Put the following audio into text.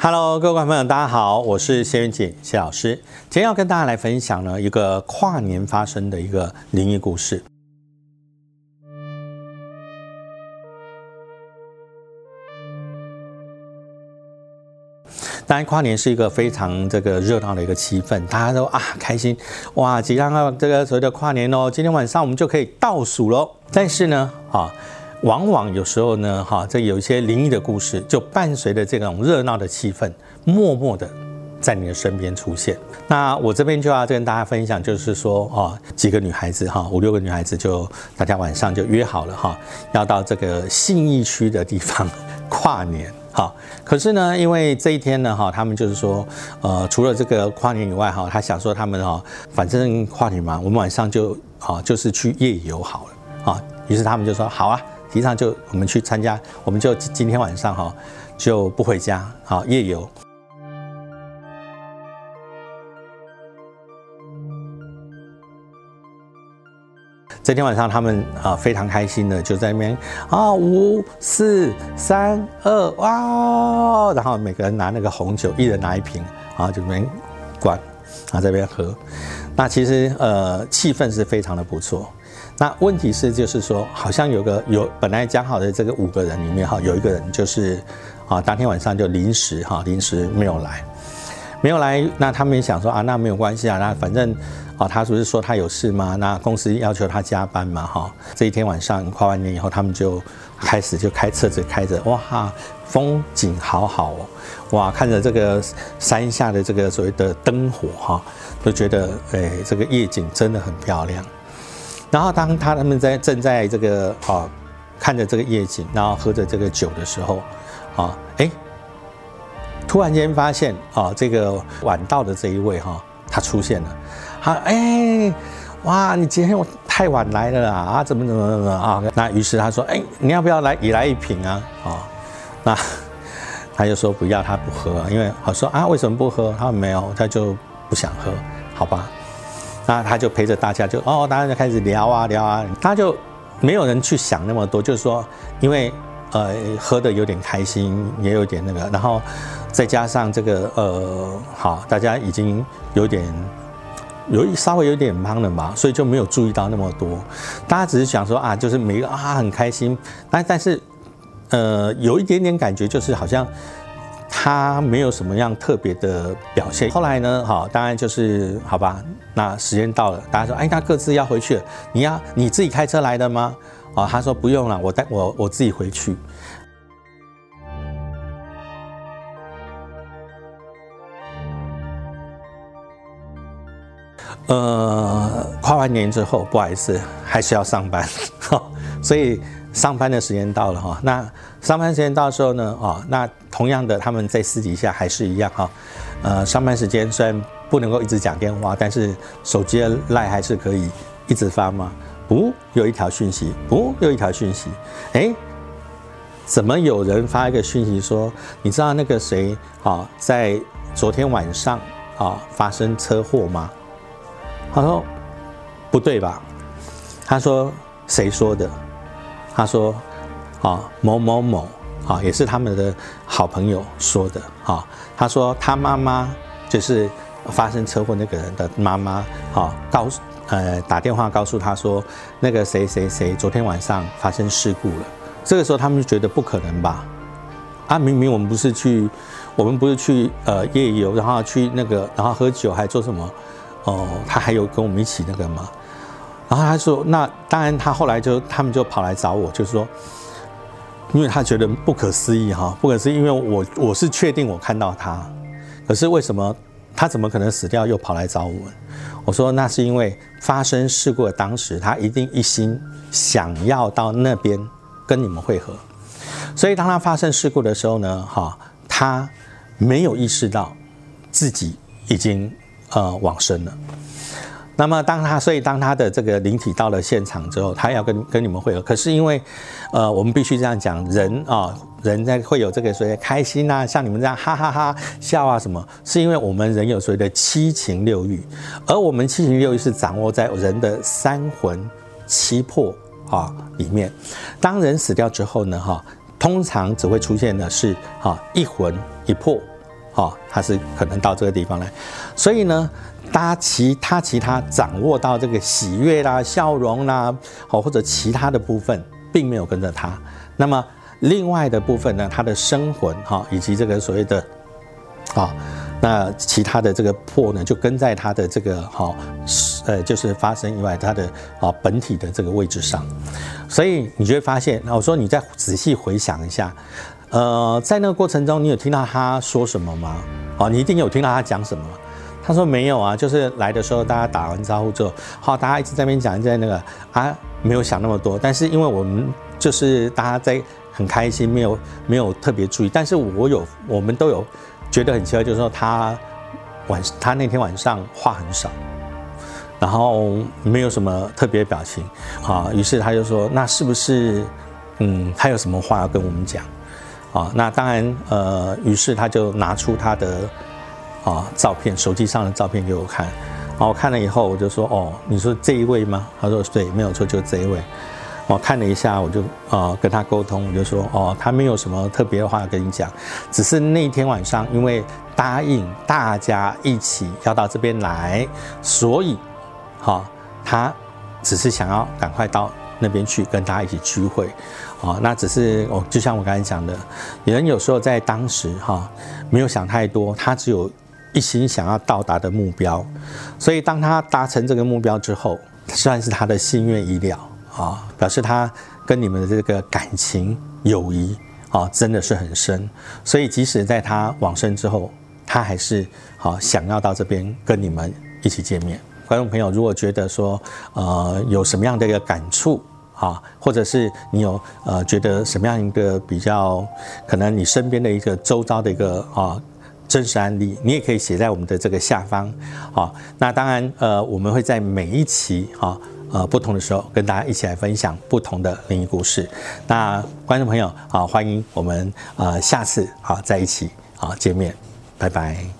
Hello，各位观众朋友，大家好，我是谢云锦谢老师。今天要跟大家来分享呢一个跨年发生的一个灵异故事。当然，跨年是一个非常这个热闹的一个气氛，大家都啊开心哇，即将要这个所谓的跨年哦，今天晚上我们就可以倒数喽。但是呢，啊。往往有时候呢，哈，这有一些灵异的故事，就伴随着这种热闹的气氛，默默的在你的身边出现。那我这边就要跟大家分享，就是说，哦，几个女孩子，哈，五六个女孩子，就大家晚上就约好了，哈，要到这个信义区的地方 跨年，哈。可是呢，因为这一天呢，哈，他们就是说，呃，除了这个跨年以外，哈，他想说他们，哈，反正跨年嘛，我们晚上就，啊，就是去夜游好了，啊。于是他们就说，好啊。提倡就我们去参加，我们就今天晚上哈就不回家，好夜游。这天晚上他们啊非常开心的就在那边啊五四三二哇，然后每个人拿那个红酒，一人拿一瓶啊就那边灌啊这边喝。那其实呃气氛是非常的不错。那问题是，就是说，好像有个有本来讲好的这个五个人里面哈，有一个人就是，啊，当天晚上就临时哈，临时没有来，没有来。那他们也想说啊，那没有关系啊，那反正啊，他不是说他有事吗？那公司要求他加班嘛哈。这一天晚上跨完年以后，他们就开始就开车子开着，哇，风景好好哦，哇，看着这个山下的这个所谓的灯火哈，都觉得哎，这个夜景真的很漂亮。然后当他他们在正在这个啊看着这个夜景，然后喝着这个酒的时候，啊哎，突然间发现啊这个晚到的这一位哈他出现了，他哎哇你今天我太晚来了啦啊怎么怎么怎么啊那于是他说哎你要不要来也来一瓶啊啊那 他就说不要他不喝，因为我说啊为什么不喝？他说没有他就不想喝，好吧。那他就陪着大家，就哦，大家就开始聊啊聊啊，他就没有人去想那么多，就是说，因为呃喝的有点开心，也有点那个，然后再加上这个呃好，大家已经有点有稍微有点忙了嘛，所以就没有注意到那么多，大家只是想说啊，就是每个啊很开心，但但是呃有一点点感觉，就是好像。他没有什么样特别的表现。后来呢，好，当然就是好吧。那时间到了，大家说，哎，他各自要回去了。你要你自己开车来的吗？啊，他说不用了，我带我我自己回去。呃，跨完年之后，不好意思，还是要上班，所以。上班的时间到了哈，那上班时间到时候呢，啊，那同样的他们在私底下还是一样哈，呃，上班时间虽然不能够一直讲电话，但是手机的赖还是可以一直发吗？不，有一条讯息，不，又一条讯息，哎，怎么有人发一个讯息说，你知道那个谁啊，在昨天晚上啊发生车祸吗？他说不对吧？他说谁说的？他说：“啊，某某某，啊，也是他们的好朋友说的。啊，他说他妈妈就是发生车祸那个人的妈妈。啊，告诉呃打电话告诉他说，那个谁谁谁昨天晚上发生事故了。这个时候他们就觉得不可能吧？啊，明明我们不是去，我们不是去呃夜游，然后去那个，然后喝酒还做什么？哦，他还有跟我们一起那个吗？”然后他说：“那当然，他后来就他们就跑来找我，就是说，因为他觉得不可思议哈，不可思议，因为我我是确定我看到他，可是为什么他怎么可能死掉又跑来找我们？我说那是因为发生事故的当时，他一定一心想要到那边跟你们会合，所以当他发生事故的时候呢，哈，他没有意识到自己已经呃往生了。”那么，当他所以当他的这个灵体到了现场之后，他要跟跟你们会合。可是因为，呃，我们必须这样讲，人啊，人在会有这个所谓开心啊，像你们这样哈哈哈笑啊什么，是因为我们人有所谓的七情六欲，而我们七情六欲是掌握在人的三魂七魄啊里面。当人死掉之后呢，哈，通常只会出现的是哈一魂一魄哦，他是可能到这个地方来，所以呢，他其他其他掌握到这个喜悦啦、笑容啦，哦或者其他的部分，并没有跟着他。那么另外的部分呢，他的生魂哈，以及这个所谓的，啊，那其他的这个魄呢，就跟在他的这个哈，呃，就是发生意外，他的啊本体的这个位置上。所以你就会发现，那我说你再仔细回想一下。呃，在那个过程中，你有听到他说什么吗？哦，你一定有听到他讲什么。他说没有啊，就是来的时候大家打完招呼之后，好，大家一直在那边讲，在那个啊，没有想那么多。但是因为我们就是大家在很开心，没有没有特别注意。但是我有，我们都有觉得很奇怪，就是说他晚他那天晚上话很少，然后没有什么特别表情啊。于是他就说，那是不是嗯，他有什么话要跟我们讲？啊，那当然，呃，于是他就拿出他的啊照片，手机上的照片给我看，然后我看了以后，我就说，哦，你说这一位吗？他说对，没有错，就这一位。我看了一下，我就啊跟他沟通，我就说，哦，他没有什么特别的话跟你讲，只是那天晚上因为答应大家一起要到这边来，所以，哈，他只是想要赶快到那边去跟大家一起聚会。啊，那只是我就像我刚才讲的，人有时候在当时哈没有想太多，他只有一心想要到达的目标，所以当他达成这个目标之后，算是他的心愿已了啊，表示他跟你们的这个感情友谊啊真的是很深，所以即使在他往生之后，他还是好想要到这边跟你们一起见面。观众朋友，如果觉得说呃有什么样的一个感触？啊，或者是你有呃觉得什么样一个比较可能你身边的一个周遭的一个啊真实案例，你也可以写在我们的这个下方。好，那当然呃我们会在每一期啊呃不同的时候跟大家一起来分享不同的灵异故事。那观众朋友啊，欢迎我们呃下次啊在一起啊见面，拜拜。